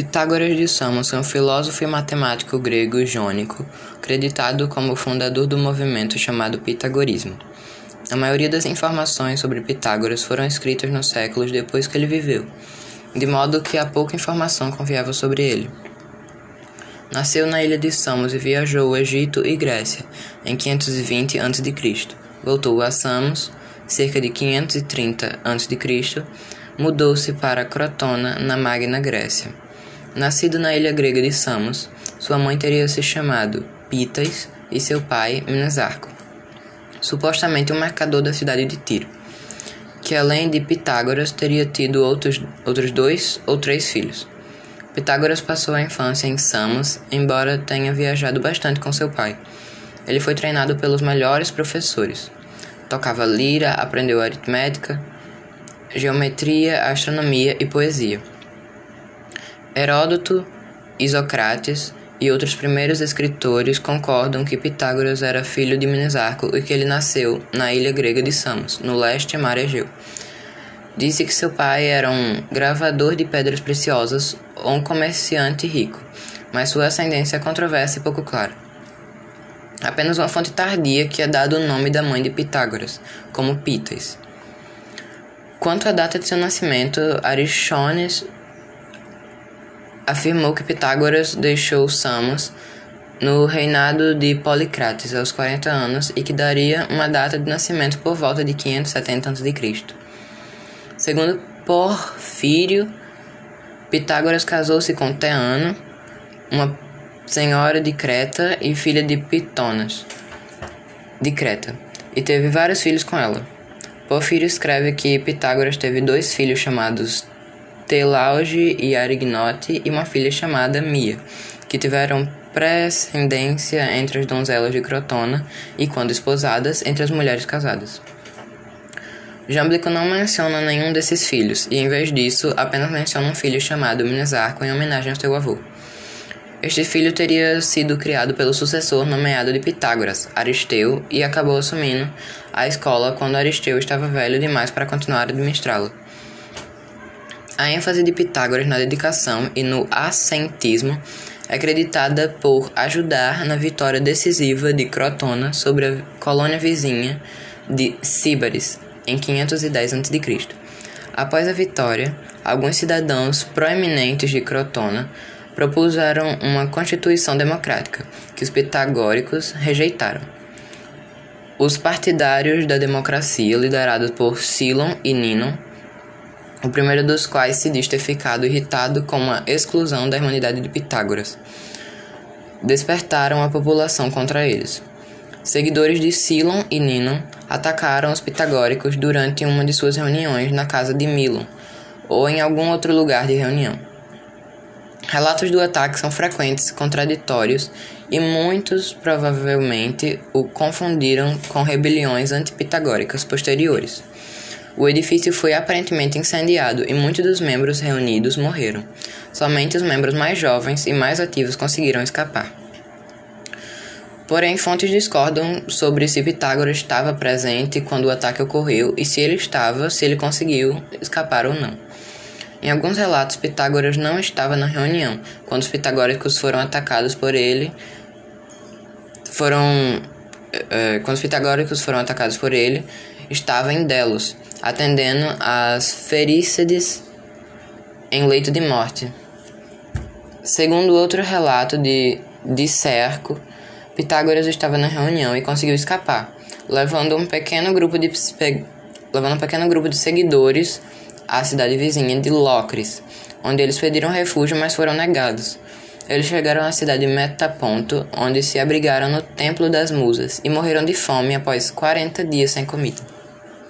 Pitágoras de Samos foi um filósofo e matemático grego jônico, creditado como fundador do movimento chamado Pitagorismo. A maioria das informações sobre Pitágoras foram escritas nos séculos depois que ele viveu, de modo que há pouca informação confiável sobre ele. Nasceu na ilha de Samos e viajou ao Egito e Grécia em 520 a.C. Voltou a Samos cerca de 530 a.C. Mudou-se para Crotona, na Magna Grécia. Nascido na ilha grega de Samos, sua mãe teria se chamado Pitas e seu pai Mnesarco, supostamente um mercador da cidade de Tiro, que além de Pitágoras teria tido outros, outros dois ou três filhos. Pitágoras passou a infância em Samos, embora tenha viajado bastante com seu pai. Ele foi treinado pelos melhores professores. Tocava lira, aprendeu aritmética, geometria, astronomia e poesia. Heródoto, Isocrates e outros primeiros escritores concordam que Pitágoras era filho de Mnesarco e que ele nasceu na ilha grega de Samos, no leste mar Egeu. Disse que seu pai era um gravador de pedras preciosas ou um comerciante rico, mas sua ascendência é controversa e pouco clara. Apenas uma fonte tardia que é dado o nome da mãe de Pitágoras, como Pitas. Quanto à data de seu nascimento, Aristones afirmou que Pitágoras deixou Samos no reinado de Policrates aos 40 anos e que daria uma data de nascimento por volta de 570 a.C. Segundo Porfírio, Pitágoras casou-se com Teano, uma senhora de Creta e filha de Pitonas, de Creta, e teve vários filhos com ela. Porfírio escreve que Pitágoras teve dois filhos chamados Telauge e Arignote e uma filha chamada Mia, que tiveram precedência entre as donzelas de Crotona e, quando esposadas, entre as mulheres casadas. Jâmblico não menciona nenhum desses filhos, e em vez disso, apenas menciona um filho chamado Mnesarco em homenagem ao seu avô. Este filho teria sido criado pelo sucessor nomeado de Pitágoras, Aristeu, e acabou assumindo a escola quando Aristeu estava velho demais para continuar a administrá-la. A ênfase de Pitágoras na dedicação e no ascentismo é acreditada por ajudar na vitória decisiva de Crotona sobre a colônia vizinha de Síbaris em 510 a.C. Após a vitória, alguns cidadãos proeminentes de Crotona propuseram uma constituição democrática, que os pitagóricos rejeitaram. Os partidários da democracia, liderados por Silon e Ninon, o primeiro dos quais se diz ter ficado irritado com a exclusão da humanidade de Pitágoras. Despertaram a população contra eles. Seguidores de Silon e Ninon atacaram os pitagóricos durante uma de suas reuniões na casa de Milon ou em algum outro lugar de reunião. Relatos do ataque são frequentes, contraditórios e muitos provavelmente o confundiram com rebeliões antipitagóricas posteriores. O edifício foi aparentemente incendiado e muitos dos membros reunidos morreram. Somente os membros mais jovens e mais ativos conseguiram escapar. Porém, fontes discordam sobre se Pitágoras estava presente quando o ataque ocorreu e se ele estava, se ele conseguiu escapar ou não. Em alguns relatos, Pitágoras não estava na reunião quando os pitagóricos foram atacados por ele. Foram eh, quando os pitagóricos foram atacados por ele, estava em Delos, atendendo às Ferícedes em leito de morte. Segundo outro relato de, de Cerco, Pitágoras estava na reunião e conseguiu escapar, levando um pequeno grupo de, levando um pequeno grupo de seguidores à cidade vizinha de Locris, onde eles pediram refúgio, mas foram negados. Eles chegaram à cidade de Metaponto, onde se abrigaram no Templo das Musas, e morreram de fome após 40 dias sem comida.